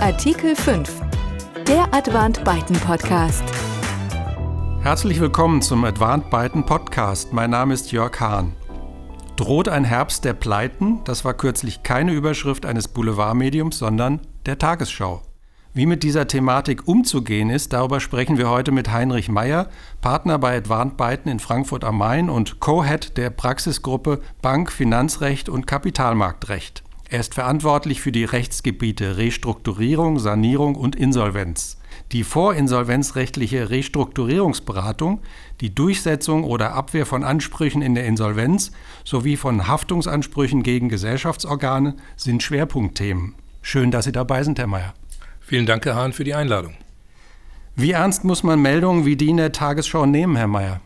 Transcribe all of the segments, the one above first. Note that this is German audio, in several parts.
Artikel 5. Der Advant Byten Podcast. Herzlich willkommen zum Advant Byten Podcast. Mein Name ist Jörg Hahn. Droht ein Herbst der Pleiten? Das war kürzlich keine Überschrift eines Boulevardmediums, sondern der Tagesschau. Wie mit dieser Thematik umzugehen ist, darüber sprechen wir heute mit Heinrich Meyer, Partner bei Advant Byten in Frankfurt am Main und Co-Head der Praxisgruppe Bank, Finanzrecht und Kapitalmarktrecht. Er ist verantwortlich für die Rechtsgebiete Restrukturierung, Sanierung und Insolvenz. Die vorinsolvenzrechtliche Restrukturierungsberatung, die Durchsetzung oder Abwehr von Ansprüchen in der Insolvenz sowie von Haftungsansprüchen gegen Gesellschaftsorgane sind Schwerpunktthemen. Schön, dass Sie dabei sind, Herr Mayer. Vielen Dank, Herr Hahn, für die Einladung. Wie ernst muss man Meldungen wie die in der Tagesschau nehmen, Herr Mayer?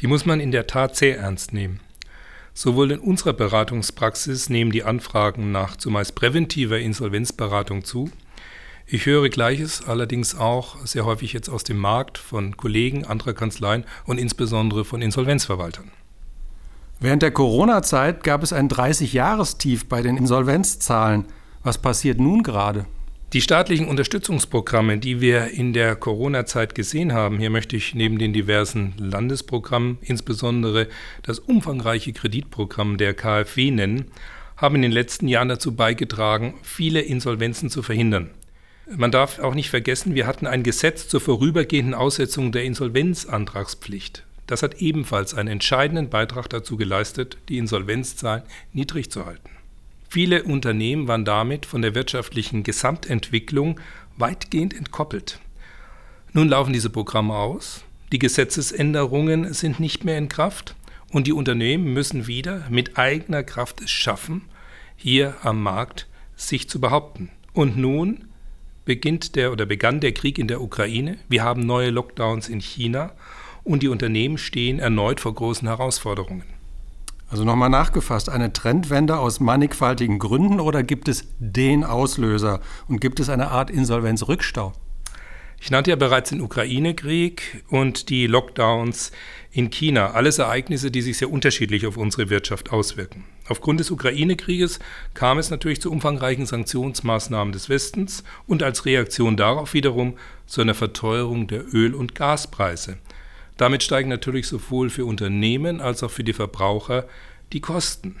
Die muss man in der Tat sehr ernst nehmen. Sowohl in unserer Beratungspraxis nehmen die Anfragen nach zumeist präventiver Insolvenzberatung zu. Ich höre Gleiches allerdings auch sehr häufig jetzt aus dem Markt von Kollegen anderer Kanzleien und insbesondere von Insolvenzverwaltern. Während der Corona-Zeit gab es ein 30-Jahrestief bei den Insolvenzzahlen. Was passiert nun gerade? Die staatlichen Unterstützungsprogramme, die wir in der Corona-Zeit gesehen haben, hier möchte ich neben den diversen Landesprogrammen insbesondere das umfangreiche Kreditprogramm der KfW nennen, haben in den letzten Jahren dazu beigetragen, viele Insolvenzen zu verhindern. Man darf auch nicht vergessen, wir hatten ein Gesetz zur vorübergehenden Aussetzung der Insolvenzantragspflicht. Das hat ebenfalls einen entscheidenden Beitrag dazu geleistet, die Insolvenzzahlen niedrig zu halten. Viele Unternehmen waren damit von der wirtschaftlichen Gesamtentwicklung weitgehend entkoppelt. Nun laufen diese Programme aus, die Gesetzesänderungen sind nicht mehr in Kraft und die Unternehmen müssen wieder mit eigener Kraft es schaffen, hier am Markt sich zu behaupten. Und nun beginnt der oder begann der Krieg in der Ukraine, wir haben neue Lockdowns in China und die Unternehmen stehen erneut vor großen Herausforderungen. Also nochmal nachgefasst, eine Trendwende aus mannigfaltigen Gründen oder gibt es den Auslöser und gibt es eine Art Insolvenzrückstau? Ich nannte ja bereits den Ukraine-Krieg und die Lockdowns in China. Alles Ereignisse, die sich sehr unterschiedlich auf unsere Wirtschaft auswirken. Aufgrund des Ukraine-Krieges kam es natürlich zu umfangreichen Sanktionsmaßnahmen des Westens und als Reaktion darauf wiederum zu einer Verteuerung der Öl- und Gaspreise. Damit steigen natürlich sowohl für Unternehmen als auch für die Verbraucher die Kosten.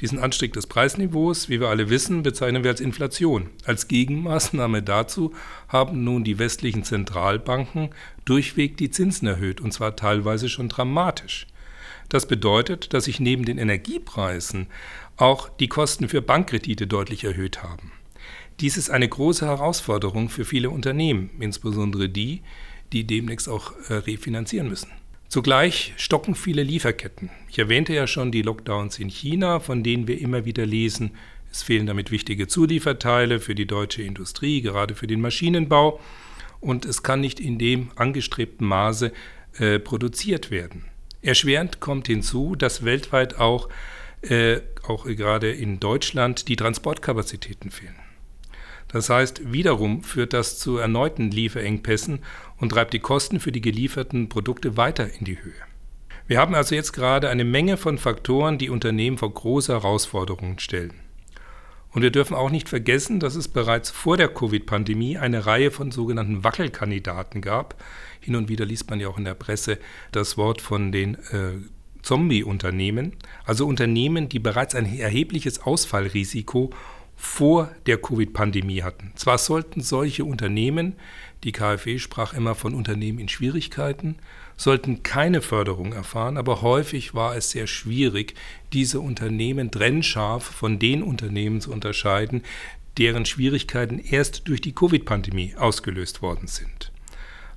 Diesen Anstieg des Preisniveaus, wie wir alle wissen, bezeichnen wir als Inflation. Als Gegenmaßnahme dazu haben nun die westlichen Zentralbanken durchweg die Zinsen erhöht, und zwar teilweise schon dramatisch. Das bedeutet, dass sich neben den Energiepreisen auch die Kosten für Bankkredite deutlich erhöht haben. Dies ist eine große Herausforderung für viele Unternehmen, insbesondere die, die demnächst auch äh, refinanzieren müssen. Zugleich stocken viele Lieferketten. Ich erwähnte ja schon die Lockdowns in China, von denen wir immer wieder lesen. Es fehlen damit wichtige Zulieferteile für die deutsche Industrie, gerade für den Maschinenbau. Und es kann nicht in dem angestrebten Maße äh, produziert werden. Erschwerend kommt hinzu, dass weltweit auch, äh, auch gerade in Deutschland, die Transportkapazitäten fehlen. Das heißt, wiederum führt das zu erneuten Lieferengpässen und treibt die Kosten für die gelieferten Produkte weiter in die Höhe. Wir haben also jetzt gerade eine Menge von Faktoren, die Unternehmen vor große Herausforderungen stellen. Und wir dürfen auch nicht vergessen, dass es bereits vor der Covid-Pandemie eine Reihe von sogenannten Wackelkandidaten gab. Hin und wieder liest man ja auch in der Presse das Wort von den äh, Zombie-Unternehmen, also Unternehmen, die bereits ein erhebliches Ausfallrisiko vor der Covid-Pandemie hatten. Zwar sollten solche Unternehmen, die KfW sprach immer von Unternehmen in Schwierigkeiten, sollten keine Förderung erfahren, aber häufig war es sehr schwierig, diese Unternehmen trennscharf von den Unternehmen zu unterscheiden, deren Schwierigkeiten erst durch die Covid-Pandemie ausgelöst worden sind.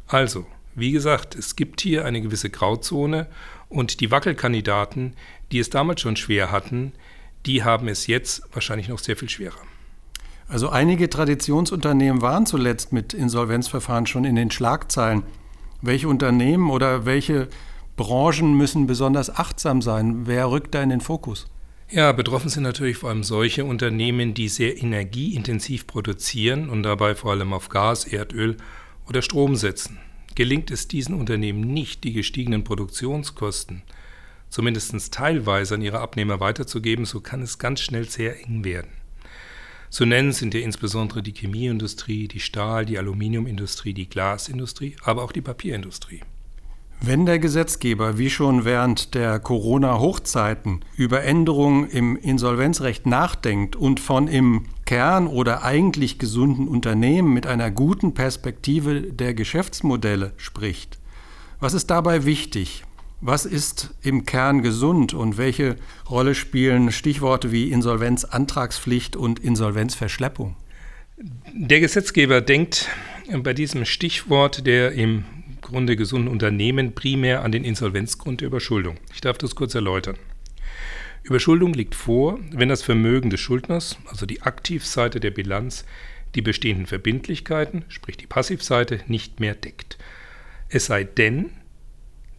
Also, wie gesagt, es gibt hier eine gewisse Grauzone und die Wackelkandidaten, die es damals schon schwer hatten, die haben es jetzt wahrscheinlich noch sehr viel schwerer. Also einige Traditionsunternehmen waren zuletzt mit Insolvenzverfahren schon in den Schlagzeilen. Welche Unternehmen oder welche Branchen müssen besonders achtsam sein? Wer rückt da in den Fokus? Ja, betroffen sind natürlich vor allem solche Unternehmen, die sehr energieintensiv produzieren und dabei vor allem auf Gas, Erdöl oder Strom setzen. Gelingt es diesen Unternehmen nicht, die gestiegenen Produktionskosten zumindest teilweise an ihre Abnehmer weiterzugeben, so kann es ganz schnell sehr eng werden. Zu nennen sind ja insbesondere die Chemieindustrie, die Stahl-, die Aluminiumindustrie, die Glasindustrie, aber auch die Papierindustrie. Wenn der Gesetzgeber wie schon während der Corona-Hochzeiten über Änderungen im Insolvenzrecht nachdenkt und von im Kern oder eigentlich gesunden Unternehmen mit einer guten Perspektive der Geschäftsmodelle spricht, was ist dabei wichtig? Was ist im Kern gesund und welche Rolle spielen Stichworte wie Insolvenzantragspflicht und Insolvenzverschleppung? Der Gesetzgeber denkt bei diesem Stichwort der im Grunde gesunden Unternehmen primär an den Insolvenzgrund der Überschuldung. Ich darf das kurz erläutern. Überschuldung liegt vor, wenn das Vermögen des Schuldners, also die Aktivseite der Bilanz, die bestehenden Verbindlichkeiten, sprich die Passivseite, nicht mehr deckt. Es sei denn,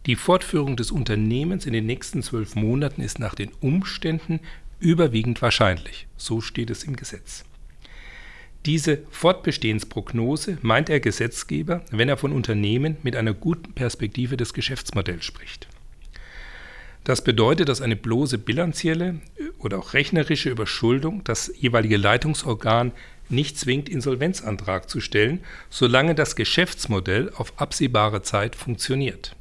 die Fortführung des Unternehmens in den nächsten zwölf Monaten ist nach den Umständen überwiegend wahrscheinlich. So steht es im Gesetz. Diese Fortbestehensprognose meint der Gesetzgeber, wenn er von Unternehmen mit einer guten Perspektive des Geschäftsmodells spricht. Das bedeutet, dass eine bloße bilanzielle oder auch rechnerische Überschuldung das jeweilige Leitungsorgan nicht zwingt, Insolvenzantrag zu stellen, solange das Geschäftsmodell auf absehbare Zeit funktioniert.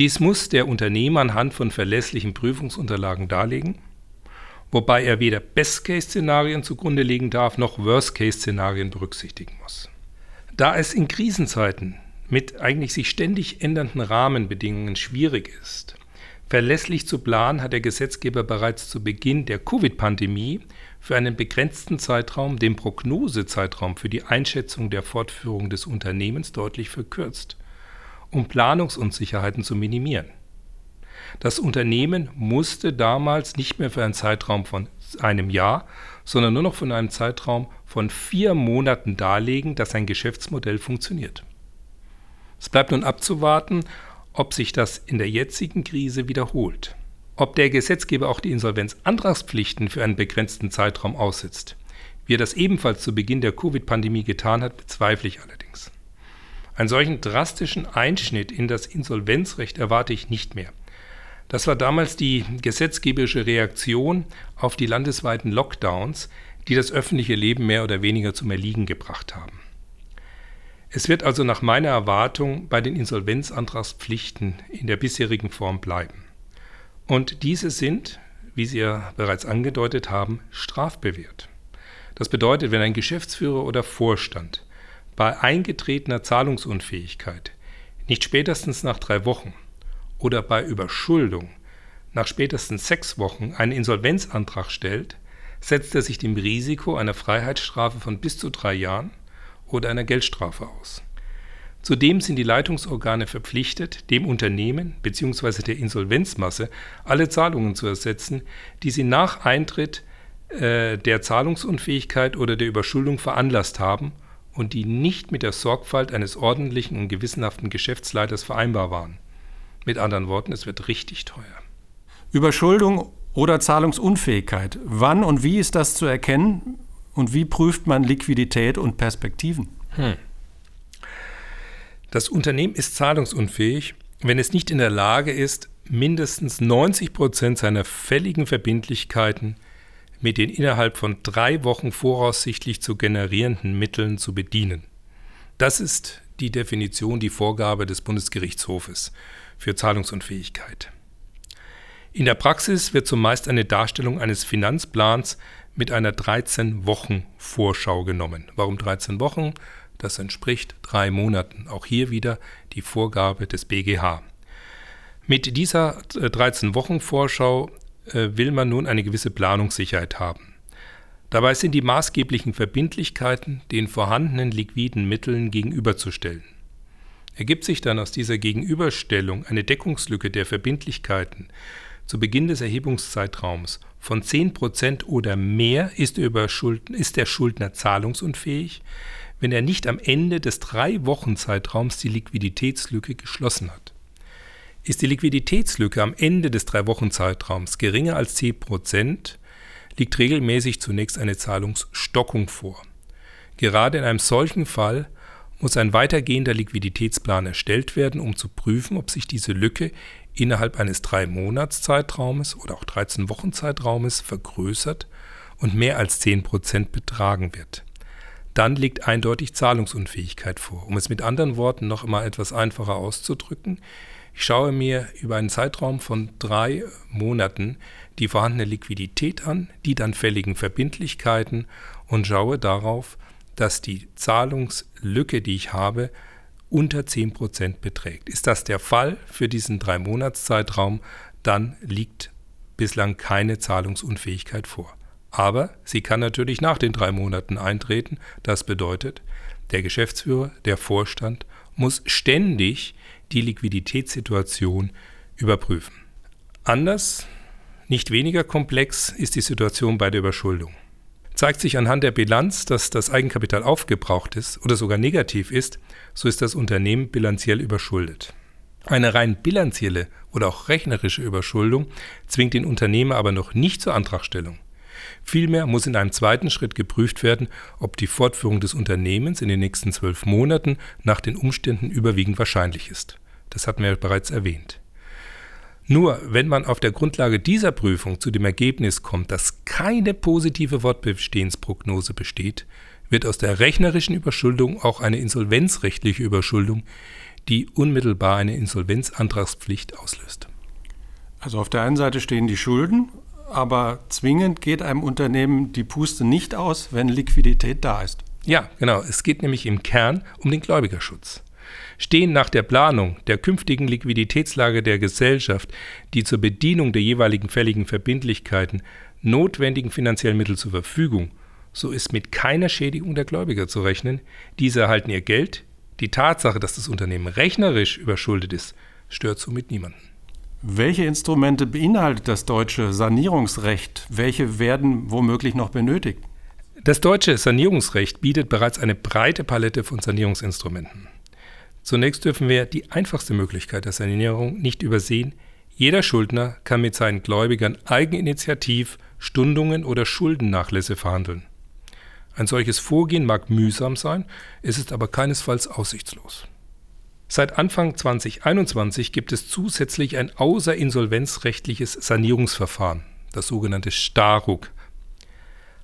Dies muss der Unternehmer anhand von verlässlichen Prüfungsunterlagen darlegen wobei er weder Best-Case-Szenarien zugrunde legen darf noch Worst-Case-Szenarien berücksichtigen muss. Da es in Krisenzeiten mit eigentlich sich ständig ändernden Rahmenbedingungen schwierig ist, verlässlich zu planen, hat der Gesetzgeber bereits zu Beginn der Covid-Pandemie für einen begrenzten Zeitraum den Prognosezeitraum für die Einschätzung der Fortführung des Unternehmens deutlich verkürzt, um Planungsunsicherheiten zu minimieren. Das Unternehmen musste damals nicht mehr für einen Zeitraum von einem Jahr, sondern nur noch von einem Zeitraum von vier Monaten darlegen, dass sein Geschäftsmodell funktioniert. Es bleibt nun abzuwarten, ob sich das in der jetzigen Krise wiederholt. Ob der Gesetzgeber auch die Insolvenzantragspflichten für einen begrenzten Zeitraum aussetzt, wie er das ebenfalls zu Beginn der Covid-Pandemie getan hat, bezweifle ich allerdings. Einen solchen drastischen Einschnitt in das Insolvenzrecht erwarte ich nicht mehr. Das war damals die gesetzgeberische Reaktion auf die landesweiten Lockdowns, die das öffentliche Leben mehr oder weniger zum Erliegen gebracht haben. Es wird also nach meiner Erwartung bei den Insolvenzantragspflichten in der bisherigen Form bleiben. Und diese sind, wie Sie ja bereits angedeutet haben, strafbewehrt. Das bedeutet, wenn ein Geschäftsführer oder Vorstand bei eingetretener Zahlungsunfähigkeit nicht spätestens nach drei Wochen oder bei Überschuldung nach spätestens sechs Wochen einen Insolvenzantrag stellt, setzt er sich dem Risiko einer Freiheitsstrafe von bis zu drei Jahren oder einer Geldstrafe aus. Zudem sind die Leitungsorgane verpflichtet, dem Unternehmen bzw. der Insolvenzmasse alle Zahlungen zu ersetzen, die sie nach Eintritt äh, der Zahlungsunfähigkeit oder der Überschuldung veranlasst haben und die nicht mit der Sorgfalt eines ordentlichen und gewissenhaften Geschäftsleiters vereinbar waren. Mit anderen Worten, es wird richtig teuer. Überschuldung oder Zahlungsunfähigkeit. Wann und wie ist das zu erkennen? Und wie prüft man Liquidität und Perspektiven? Hm. Das Unternehmen ist zahlungsunfähig, wenn es nicht in der Lage ist, mindestens 90 Prozent seiner fälligen Verbindlichkeiten mit den innerhalb von drei Wochen voraussichtlich zu generierenden Mitteln zu bedienen. Das ist die Definition, die Vorgabe des Bundesgerichtshofes für Zahlungsunfähigkeit. In der Praxis wird zumeist eine Darstellung eines Finanzplans mit einer 13-Wochen-Vorschau genommen. Warum 13 Wochen? Das entspricht drei Monaten. Auch hier wieder die Vorgabe des BGH. Mit dieser 13-Wochen-Vorschau äh, will man nun eine gewisse Planungssicherheit haben. Dabei sind die maßgeblichen Verbindlichkeiten den vorhandenen liquiden Mitteln gegenüberzustellen. Ergibt sich dann aus dieser Gegenüberstellung eine Deckungslücke der Verbindlichkeiten zu Beginn des Erhebungszeitraums von 10% oder mehr, ist der, ist der Schuldner zahlungsunfähig, wenn er nicht am Ende des Drei-Wochen-Zeitraums die Liquiditätslücke geschlossen hat. Ist die Liquiditätslücke am Ende des Drei-Wochen-Zeitraums geringer als 10%, liegt regelmäßig zunächst eine Zahlungsstockung vor. Gerade in einem solchen Fall muss ein weitergehender Liquiditätsplan erstellt werden, um zu prüfen, ob sich diese Lücke innerhalb eines drei Monats Zeitraumes oder auch 13 Wochen Zeitraumes vergrößert und mehr als 10 Prozent betragen wird. Dann liegt eindeutig Zahlungsunfähigkeit vor. Um es mit anderen Worten noch immer etwas einfacher auszudrücken, ich schaue mir über einen Zeitraum von drei Monaten die vorhandene Liquidität an, die dann fälligen Verbindlichkeiten und schaue darauf, dass die Zahlungslücke, die ich habe, unter 10% beträgt. Ist das der Fall für diesen drei Monatszeitraum, dann liegt bislang keine Zahlungsunfähigkeit vor. Aber sie kann natürlich nach den drei Monaten eintreten. Das bedeutet, der Geschäftsführer, der Vorstand muss ständig die Liquiditätssituation überprüfen. Anders, nicht weniger komplex ist die Situation bei der Überschuldung. Zeigt sich anhand der Bilanz, dass das Eigenkapital aufgebraucht ist oder sogar negativ ist, so ist das Unternehmen bilanziell überschuldet. Eine rein bilanzielle oder auch rechnerische Überschuldung zwingt den Unternehmer aber noch nicht zur Antragstellung. Vielmehr muss in einem zweiten Schritt geprüft werden, ob die Fortführung des Unternehmens in den nächsten zwölf Monaten nach den Umständen überwiegend wahrscheinlich ist. Das hatten wir bereits erwähnt. Nur wenn man auf der Grundlage dieser Prüfung zu dem Ergebnis kommt, dass keine positive Wortbestehensprognose besteht, wird aus der rechnerischen Überschuldung auch eine insolvenzrechtliche Überschuldung, die unmittelbar eine Insolvenzantragspflicht auslöst. Also auf der einen Seite stehen die Schulden, aber zwingend geht einem Unternehmen die Puste nicht aus, wenn Liquidität da ist. Ja, genau. Es geht nämlich im Kern um den Gläubigerschutz. Stehen nach der Planung der künftigen Liquiditätslage der Gesellschaft die zur Bedienung der jeweiligen fälligen Verbindlichkeiten notwendigen finanziellen Mittel zur Verfügung, so ist mit keiner Schädigung der Gläubiger zu rechnen. Diese erhalten ihr Geld. Die Tatsache, dass das Unternehmen rechnerisch überschuldet ist, stört somit niemanden. Welche Instrumente beinhaltet das deutsche Sanierungsrecht? Welche werden womöglich noch benötigt? Das deutsche Sanierungsrecht bietet bereits eine breite Palette von Sanierungsinstrumenten. Zunächst dürfen wir die einfachste Möglichkeit der Sanierung nicht übersehen. Jeder Schuldner kann mit seinen Gläubigern eigeninitiativ Stundungen oder Schuldennachlässe verhandeln. Ein solches Vorgehen mag mühsam sein, es ist aber keinesfalls aussichtslos. Seit Anfang 2021 gibt es zusätzlich ein außerinsolvenzrechtliches Sanierungsverfahren, das sogenannte Staruk.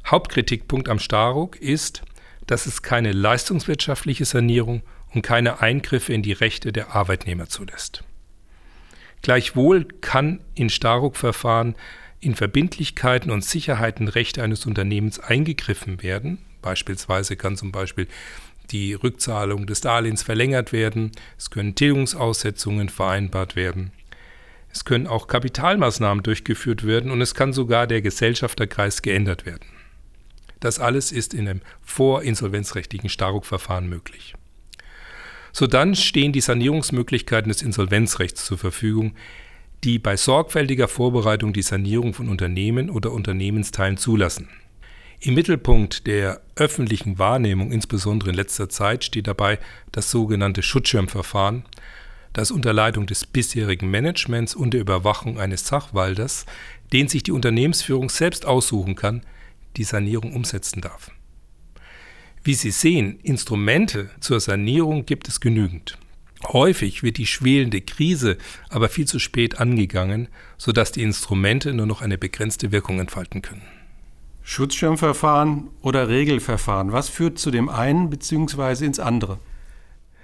Hauptkritikpunkt am Staruk ist, dass es keine leistungswirtschaftliche Sanierung und keine Eingriffe in die Rechte der Arbeitnehmer zulässt. Gleichwohl kann in Staruk-Verfahren in Verbindlichkeiten und Sicherheiten Rechte eines Unternehmens eingegriffen werden. Beispielsweise kann zum Beispiel die Rückzahlung des Darlehens verlängert werden, es können Tilgungsaussetzungen vereinbart werden, es können auch Kapitalmaßnahmen durchgeführt werden und es kann sogar der Gesellschafterkreis geändert werden. Das alles ist in einem vorinsolvenzrechtlichen Staruk-Verfahren möglich. Sodann stehen die Sanierungsmöglichkeiten des Insolvenzrechts zur Verfügung, die bei sorgfältiger Vorbereitung die Sanierung von Unternehmen oder Unternehmensteilen zulassen. Im Mittelpunkt der öffentlichen Wahrnehmung, insbesondere in letzter Zeit, steht dabei das sogenannte Schutzschirmverfahren, das unter Leitung des bisherigen Managements und der Überwachung eines Sachwalters, den sich die Unternehmensführung selbst aussuchen kann, die Sanierung umsetzen darf. Wie Sie sehen, Instrumente zur Sanierung gibt es genügend. Häufig wird die schwelende Krise aber viel zu spät angegangen, sodass die Instrumente nur noch eine begrenzte Wirkung entfalten können. Schutzschirmverfahren oder Regelverfahren, was führt zu dem einen bzw. ins andere?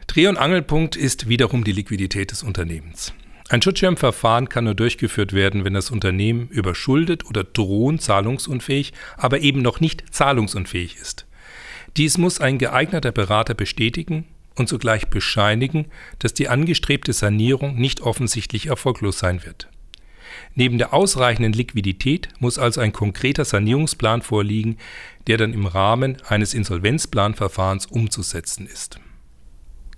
Dreh- und Angelpunkt ist wiederum die Liquidität des Unternehmens. Ein Schutzschirmverfahren kann nur durchgeführt werden, wenn das Unternehmen überschuldet oder drohend zahlungsunfähig, aber eben noch nicht zahlungsunfähig ist. Dies muss ein geeigneter Berater bestätigen und zugleich bescheinigen, dass die angestrebte Sanierung nicht offensichtlich erfolglos sein wird. Neben der ausreichenden Liquidität muss also ein konkreter Sanierungsplan vorliegen, der dann im Rahmen eines Insolvenzplanverfahrens umzusetzen ist.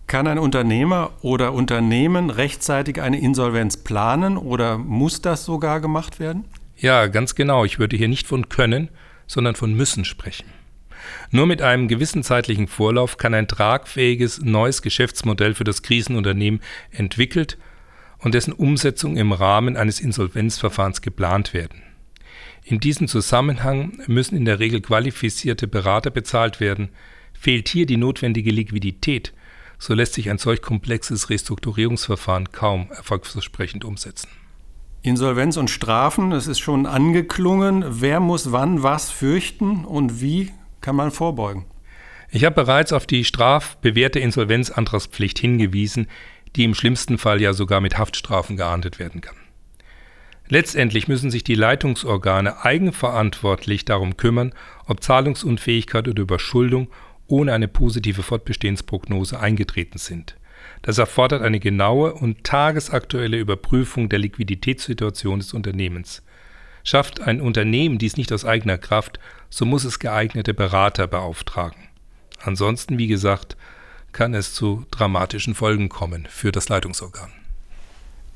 Kann ein Unternehmer oder Unternehmen rechtzeitig eine Insolvenz planen oder muss das sogar gemacht werden? Ja, ganz genau. Ich würde hier nicht von können, sondern von müssen sprechen. Nur mit einem gewissen zeitlichen Vorlauf kann ein tragfähiges neues Geschäftsmodell für das Krisenunternehmen entwickelt und dessen Umsetzung im Rahmen eines Insolvenzverfahrens geplant werden. In diesem Zusammenhang müssen in der Regel qualifizierte Berater bezahlt werden. Fehlt hier die notwendige Liquidität, so lässt sich ein solch komplexes Restrukturierungsverfahren kaum erfolgsversprechend umsetzen. Insolvenz und Strafen, es ist schon angeklungen. Wer muss wann was fürchten und wie kann man vorbeugen? Ich habe bereits auf die strafbewährte Insolvenzantragspflicht hingewiesen, die im schlimmsten Fall ja sogar mit Haftstrafen geahndet werden kann. Letztendlich müssen sich die Leitungsorgane eigenverantwortlich darum kümmern, ob Zahlungsunfähigkeit oder Überschuldung ohne eine positive Fortbestehensprognose eingetreten sind. Das erfordert eine genaue und tagesaktuelle Überprüfung der Liquiditätssituation des Unternehmens. Schafft ein Unternehmen dies nicht aus eigener Kraft, so muss es geeignete Berater beauftragen. Ansonsten, wie gesagt, kann es zu dramatischen Folgen kommen für das Leitungsorgan.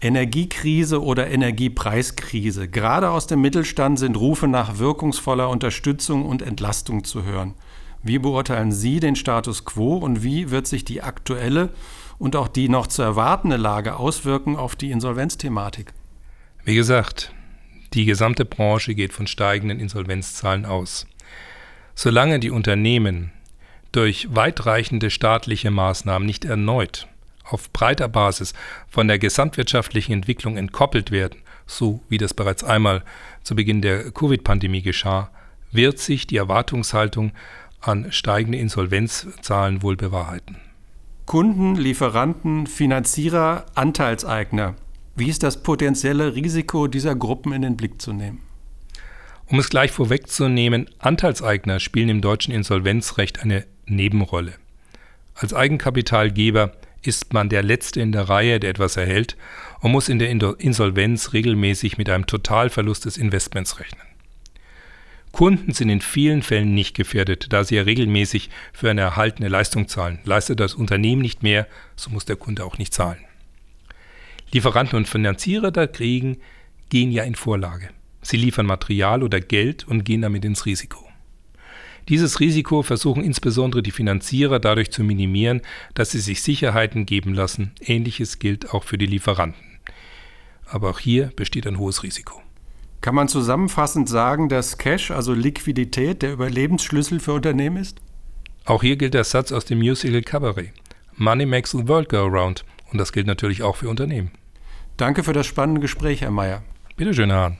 Energiekrise oder Energiepreiskrise. Gerade aus dem Mittelstand sind Rufe nach wirkungsvoller Unterstützung und Entlastung zu hören. Wie beurteilen Sie den Status quo und wie wird sich die aktuelle und auch die noch zu erwartende Lage auswirken auf die Insolvenzthematik? Wie gesagt, die gesamte Branche geht von steigenden Insolvenzzahlen aus. Solange die Unternehmen durch weitreichende staatliche Maßnahmen nicht erneut auf breiter Basis von der gesamtwirtschaftlichen Entwicklung entkoppelt werden, so wie das bereits einmal zu Beginn der Covid-Pandemie geschah, wird sich die Erwartungshaltung an steigende Insolvenzzahlen wohl bewahrheiten. Kunden, Lieferanten, Finanzierer, Anteilseigner. Wie ist das potenzielle Risiko dieser Gruppen in den Blick zu nehmen? Um es gleich vorwegzunehmen, Anteilseigner spielen im deutschen Insolvenzrecht eine Nebenrolle. Als Eigenkapitalgeber ist man der Letzte in der Reihe, der etwas erhält und muss in der Insolvenz regelmäßig mit einem Totalverlust des Investments rechnen. Kunden sind in vielen Fällen nicht gefährdet, da sie ja regelmäßig für eine erhaltene Leistung zahlen. Leistet das Unternehmen nicht mehr, so muss der Kunde auch nicht zahlen. Lieferanten und Finanzierer dagegen gehen ja in Vorlage. Sie liefern Material oder Geld und gehen damit ins Risiko. Dieses Risiko versuchen insbesondere die Finanzierer dadurch zu minimieren, dass sie sich Sicherheiten geben lassen. Ähnliches gilt auch für die Lieferanten. Aber auch hier besteht ein hohes Risiko. Kann man zusammenfassend sagen, dass Cash, also Liquidität, der Überlebensschlüssel für Unternehmen ist? Auch hier gilt der Satz aus dem Musical Cabaret. Money makes the world go around. Und das gilt natürlich auch für Unternehmen. Danke für das spannende Gespräch, Herr Mayer. Bitte schön, Herr Hahn.